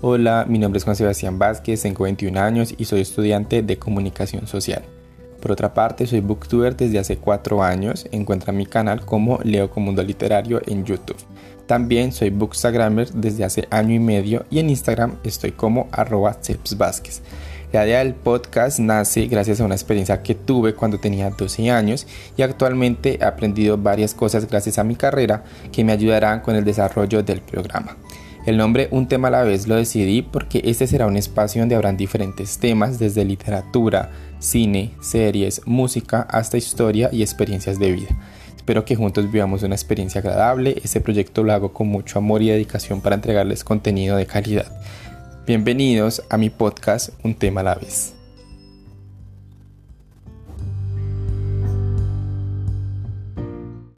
Hola, mi nombre es Juan Sebastián Vázquez, tengo 21 años y soy estudiante de comunicación social. Por otra parte, soy booktuber desde hace 4 años. Encuentra mi canal como Leo Mundo Literario en YouTube. También soy bookstagrammer desde hace año y medio y en Instagram estoy como arroba Vázquez. La idea del podcast nace gracias a una experiencia que tuve cuando tenía 12 años y actualmente he aprendido varias cosas gracias a mi carrera que me ayudarán con el desarrollo del programa. El nombre Un tema a la vez lo decidí porque este será un espacio donde habrán diferentes temas desde literatura, cine, series, música hasta historia y experiencias de vida. Espero que juntos vivamos una experiencia agradable. Este proyecto lo hago con mucho amor y dedicación para entregarles contenido de calidad. Bienvenidos a mi podcast Un tema a la vez.